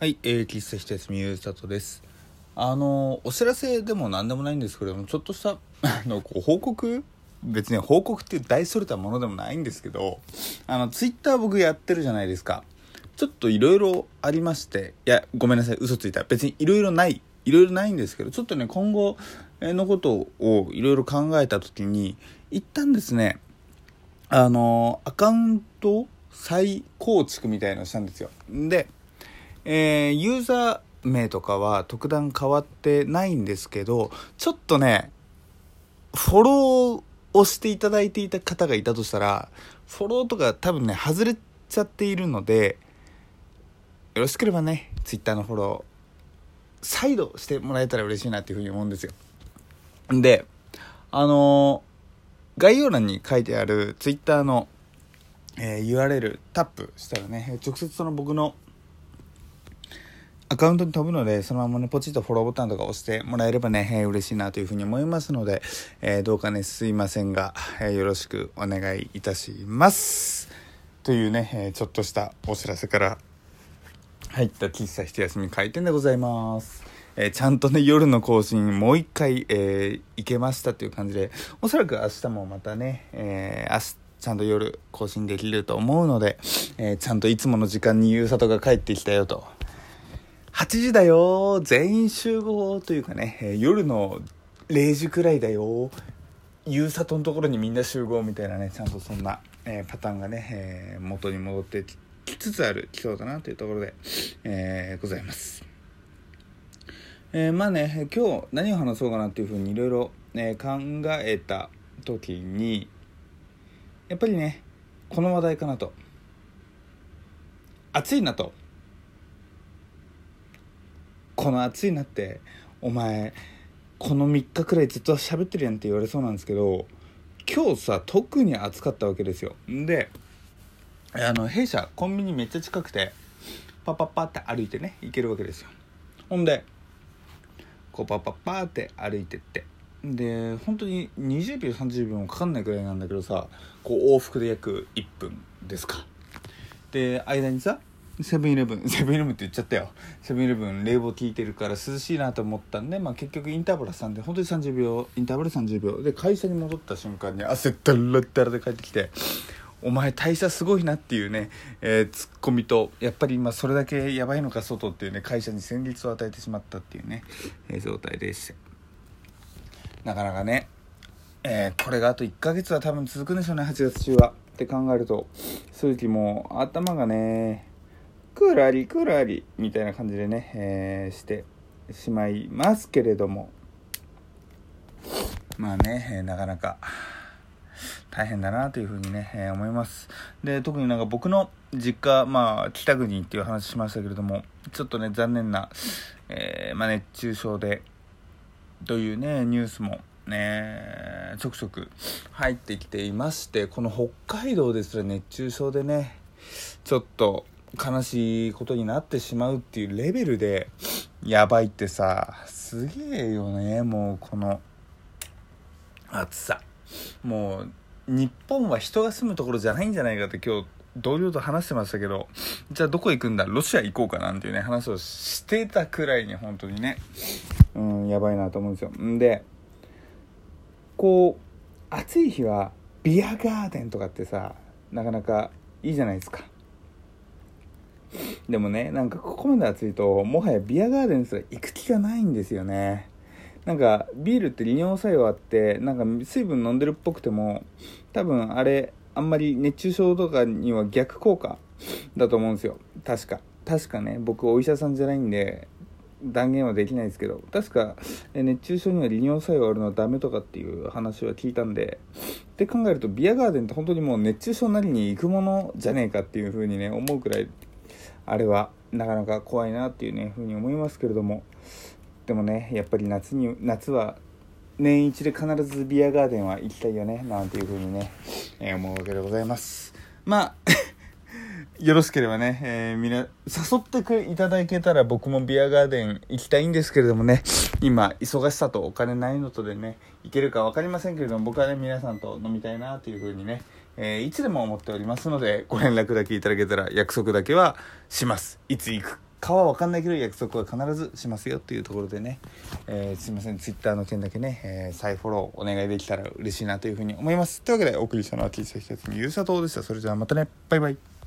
はい、えー、喫茶ひとみゆうさとです。あの、お知らせでも何でもないんですけれども、ちょっとした、あの、こう報告？別に報告っていう大それたものでもないんですけど、あの、ツイッター僕やってるじゃないですか。ちょっといろいろありまして、いや、ごめんなさい、嘘ついた。別にいろいろない。いろいろないんですけど、ちょっとね、今後のことをいろいろ考えたときに、一旦ですね、あの、アカウント再構築みたいのをしたんですよ。で、えーユーザー名とかは特段変わってないんですけど、ちょっとね、フォローをしていただいていた方がいたとしたら、フォローとか多分ね、外れちゃっているので、よろしければね、ツイッターのフォロー、再度してもらえたら嬉しいなっていうふうに思うんですよ。で、あのー概要欄に書いてあるツイッターの、えー URL タップしたらね、直接その僕のアカウントに飛ぶので、そのままね、ポチッとフォローボタンとか押してもらえればね、えー嬉しいなというふうに思いますので、えーどうかね、すいませんが、えーよろしくお願いいたします。というね、えちょっとしたお知らせから入った喫茶一休み開店でございます。えちゃんとね、夜の更新もう一回、えー行けましたという感じで、おそらく明日もまたね、え明日、ちゃんと夜更新できると思うので、えちゃんといつもの時間にゆうさとが帰ってきたよと。8時だよ全員集合というかね、え夜の0時くらいだよゆうさとのところにみんな集合みたいなねちゃんとそんな、えーパターンがね、えー元に戻ってきつつあるきそうだなというところで、えーございます。えまあね今日何を話そうかなっていうふうにいろいろ考えた時にやっぱりねこの話題かなと暑いなとこの暑いなってお前この3日くらいずっと喋ってるやんって言われそうなんですけど今日さ特に暑かったわけですよ。であの弊社コンビニめっちゃ近くてパパパって歩いてね行けるわけですよ。ほんでこうパパパって歩いてってで本当に20秒30秒もかかんないくらいなんだけどさこう往復で約1分ですか。で間にさセブンイレブン。セブンイレブンって言っちゃったよ。セブンイレブン冷房効いてるから涼しいなと思ったんで、まあ、結局インターバル3で本当に30秒インターバル30秒。で会社に戻った瞬間に汗だらだらで帰ってきてお前代謝すごいなっていうね、えーツッコミとやっぱり今それだけやばいのか外っていうね会社に戦慄を与えてしまったっていうね、えー状態でしてなかなかね、えーこれがあと1ヶ月は多分続くんでしょうね8月中は。って考えると正直もう頭がねクラリクラリみたいな感じでね、えーしてしまいますけれども。まあね、なかなか大変だなというふうにね、えー思います。で特になんか僕の実家まあ北国っていう話しましたけれどもちょっとね残念な、えーまあ、熱中症でというねニュースもねちょくちょく入ってきていましてこの北海道ですら熱中症でねちょっと悲しいことになってしまうっていうレベルでやばいってさすげえよねもうこの暑さ。もう日本は人が住むところじゃないんじゃないかって今日同僚と話してましたけどじゃあどこ行くんだ？ロシア行こうかなんていうね話をしてたくらいに本当にねうんやばいなと思うんですよ。んでこう暑い日はビアガーデンとかってさなかなかいいじゃないですか。でもねなんかここまで暑いともはやビアガーデンすら行く気がないんですよね。なんかビールって利尿作用あってなんか水分飲んでるっぽくても多分あれあんまり熱中症とかには逆効果だと思うんですよ。確か。確かね僕お医者さんじゃないんで断言はできないですけど確か熱中症には利尿作用あるのはダメとかっていう話は聞いたんでって考えるとビアガーデンって本当にもう熱中症なりに行くものじゃねえかっていう風にね思うくらいあれはなかなか怖いなっていうね風に思いますけれども。でもねやっぱり夏に夏は年一で必ずビアガーデンは行きたいよねなんていう風にね、えー思うわけでございます。まあ よろしければね、えーみな、誘ってくいただけたら僕もビアガーデン行きたいんですけれどもね、今、忙しさとお金ないのとでね、行けるか分かりませんけれども、僕はね、皆さんと飲みたいなというふうにね、えーいつでも思っておりますので、ご連絡だけいただけたら約束だけはします。いつ行くかは分かんないけど約束は必ずしますよっていうところでね、えー、すいません。Twitter の件だけね、えー、再フォローお願いできたら嬉しいなというふうに思います。というわけでお送りしたのは T シャツにゆうさとでした。それじゃあまたね。バイバイ。